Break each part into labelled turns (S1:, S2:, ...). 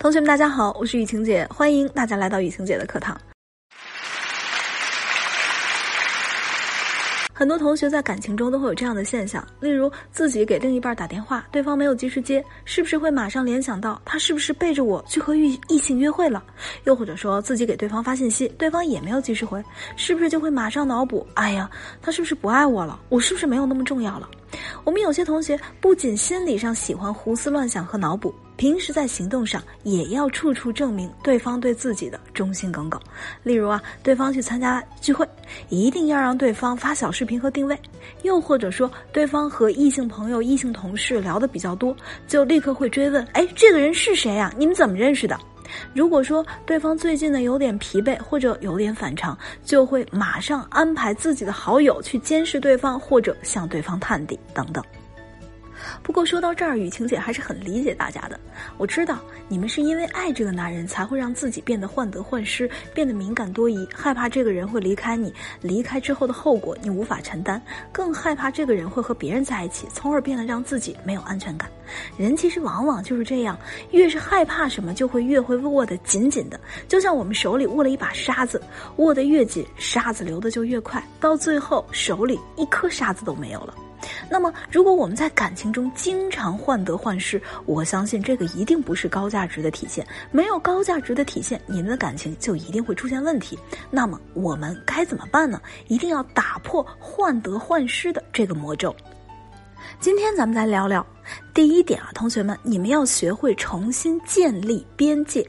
S1: 同学们，大家好，我是雨晴姐，欢迎大家来到雨晴姐的课堂。很多同学在感情中都会有这样的现象，例如自己给另一半打电话，对方没有及时接，是不是会马上联想到他是不是背着我去和异异性约会了？又或者说自己给对方发信息，对方也没有及时回，是不是就会马上脑补，哎呀，他是不是不爱我了？我是不是没有那么重要了？我们有些同学不仅心理上喜欢胡思乱想和脑补。平时在行动上也要处处证明对方对自己的忠心耿耿。例如啊，对方去参加聚会，一定要让对方发小视频和定位；又或者说，对方和异性朋友、异性同事聊的比较多，就立刻会追问：“哎，这个人是谁呀？你们怎么认识的？”如果说对方最近呢有点疲惫或者有点反常，就会马上安排自己的好友去监视对方，或者向对方探底等等。不过说到这儿，雨晴姐还是很理解大家的。我知道你们是因为爱这个男人，才会让自己变得患得患失，变得敏感多疑，害怕这个人会离开你，离开之后的后果你无法承担，更害怕这个人会和别人在一起，从而变得让自己没有安全感。人其实往往就是这样，越是害怕什么，就会越会握得紧紧的，就像我们手里握了一把沙子，握得越紧，沙子流的就越快，到最后手里一颗沙子都没有了。那么，如果我们在感情中经常患得患失，我相信这个一定不是高价值的体现。没有高价值的体现，你的感情就一定会出现问题。那么，我们该怎么办呢？一定要打破患得患失的这个魔咒。今天咱们来聊聊第一点啊，同学们，你们要学会重新建立边界。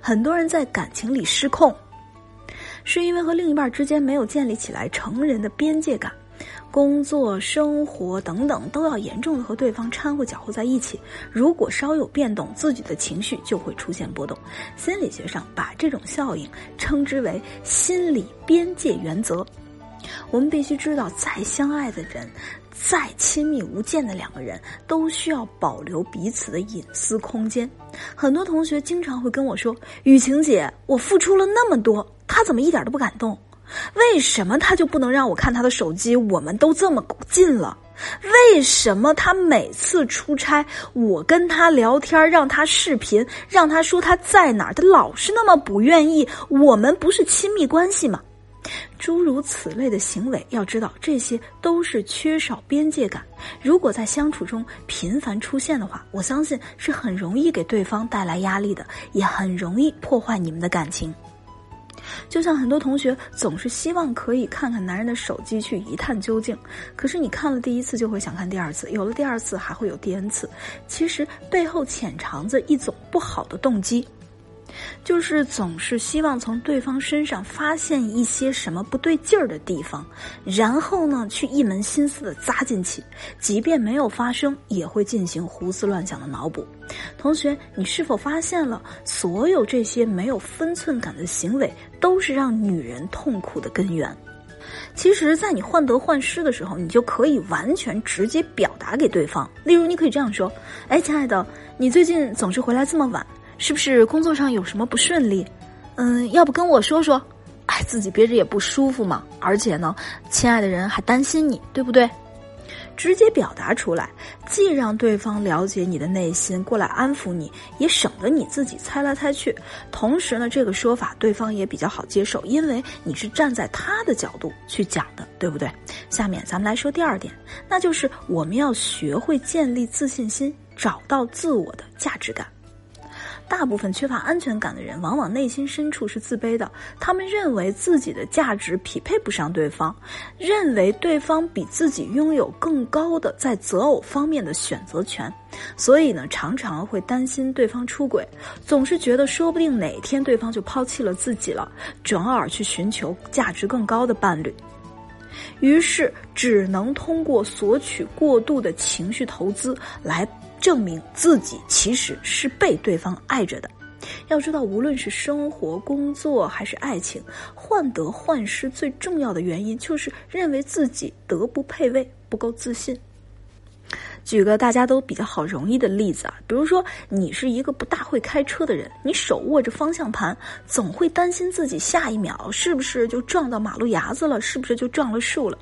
S1: 很多人在感情里失控，是因为和另一半之间没有建立起来成人的边界感。工作、生活等等都要严重的和对方掺和搅和在一起。如果稍有变动，自己的情绪就会出现波动。心理学上把这种效应称之为心理边界原则。我们必须知道，再相爱的人，再亲密无间的两个人，都需要保留彼此的隐私空间。很多同学经常会跟我说：“雨晴姐，我付出了那么多，他怎么一点都不感动？”为什么他就不能让我看他的手机？我们都这么近了，为什么他每次出差，我跟他聊天，让他视频，让他说他在哪儿，他老是那么不愿意？我们不是亲密关系吗？诸如此类的行为，要知道这些都是缺少边界感。如果在相处中频繁出现的话，我相信是很容易给对方带来压力的，也很容易破坏你们的感情。就像很多同学总是希望可以看看男人的手机去一探究竟，可是你看了第一次就会想看第二次，有了第二次还会有第 n 次，其实背后潜藏着一种不好的动机。就是总是希望从对方身上发现一些什么不对劲儿的地方，然后呢，去一门心思的扎进去，即便没有发生，也会进行胡思乱想的脑补。同学，你是否发现了，所有这些没有分寸感的行为，都是让女人痛苦的根源？其实，在你患得患失的时候，你就可以完全直接表达给对方。例如，你可以这样说：“哎，亲爱的，你最近总是回来这么晚。”是不是工作上有什么不顺利？嗯，要不跟我说说？哎，自己憋着也不舒服嘛。而且呢，亲爱的人还担心你，对不对？直接表达出来，既让对方了解你的内心，过来安抚你，也省得你自己猜来猜去。同时呢，这个说法对方也比较好接受，因为你是站在他的角度去讲的，对不对？下面咱们来说第二点，那就是我们要学会建立自信心，找到自我的价值感。大部分缺乏安全感的人，往往内心深处是自卑的。他们认为自己的价值匹配不上对方，认为对方比自己拥有更高的在择偶方面的选择权，所以呢，常常会担心对方出轨，总是觉得说不定哪天对方就抛弃了自己了，转而去寻求价值更高的伴侣。于是，只能通过索取过度的情绪投资来。证明自己其实是被对方爱着的。要知道，无论是生活、工作还是爱情，患得患失最重要的原因就是认为自己德不配位，不够自信。举个大家都比较好容易的例子啊，比如说你是一个不大会开车的人，你手握着方向盘，总会担心自己下一秒是不是就撞到马路牙子了，是不是就撞了树了。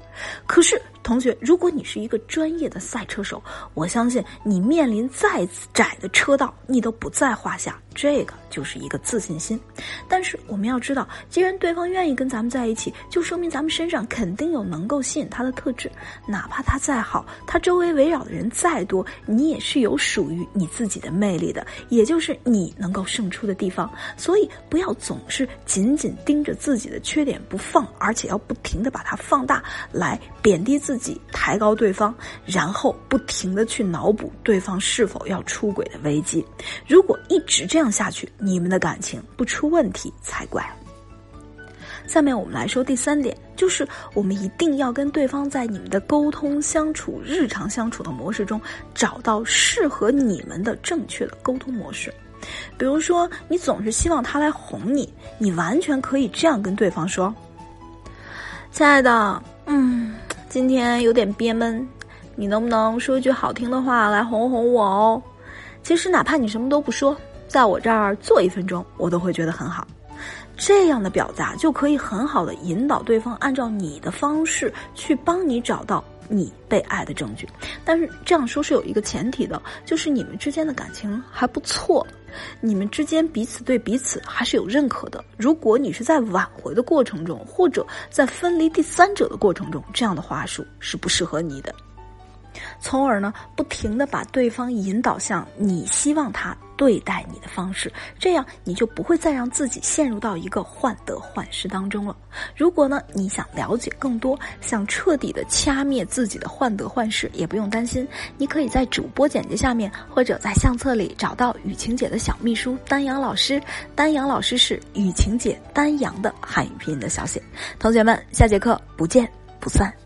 S1: 可是同学，如果你是一个专业的赛车手，我相信你面临再窄的车道，你都不在话下。这个就是一个自信心。但是我们要知道，既然对方愿意跟咱们在一起，就说明咱们身上肯定有能够吸引他的特质。哪怕他再好，他周围围绕的人再多，你也是有属于你自己的魅力的，也就是你能够胜出的地方。所以不要总是紧紧盯着自己的缺点不放，而且要不停的把它放大，来贬低自自己，抬高对方，然后不停的去脑补对方是否要出轨的危机。如果一直这样下去，你们的感情不出问题才怪。下面我们来说第三点，就是我们一定要跟对方在你们的沟通相处、日常相处的模式中，找到适合你们的正确的沟通模式。比如说，你总是希望他来哄你，你完全可以这样跟对方说：“亲爱的，嗯，今天有点憋闷，你能不能说一句好听的话来哄哄我哦？其实哪怕你什么都不说，在我这儿坐一分钟，我都会觉得很好。这样的表达就可以很好的引导对方按照你的方式去帮你找到。”你被爱的证据，但是这样说是有一个前提的，就是你们之间的感情还不错，你们之间彼此对彼此还是有认可的。如果你是在挽回的过程中，或者在分离第三者的过程中，这样的话术是不适合你的。从而呢，不停的把对方引导向你希望他对待你的方式，这样你就不会再让自己陷入到一个患得患失当中了。如果呢，你想了解更多，想彻底的掐灭自己的患得患失，也不用担心，你可以在主播简介下面或者在相册里找到雨晴姐的小秘书丹阳老师。丹阳老师是雨晴姐丹阳的汉语拼音的小写。同学们，下节课不见不散。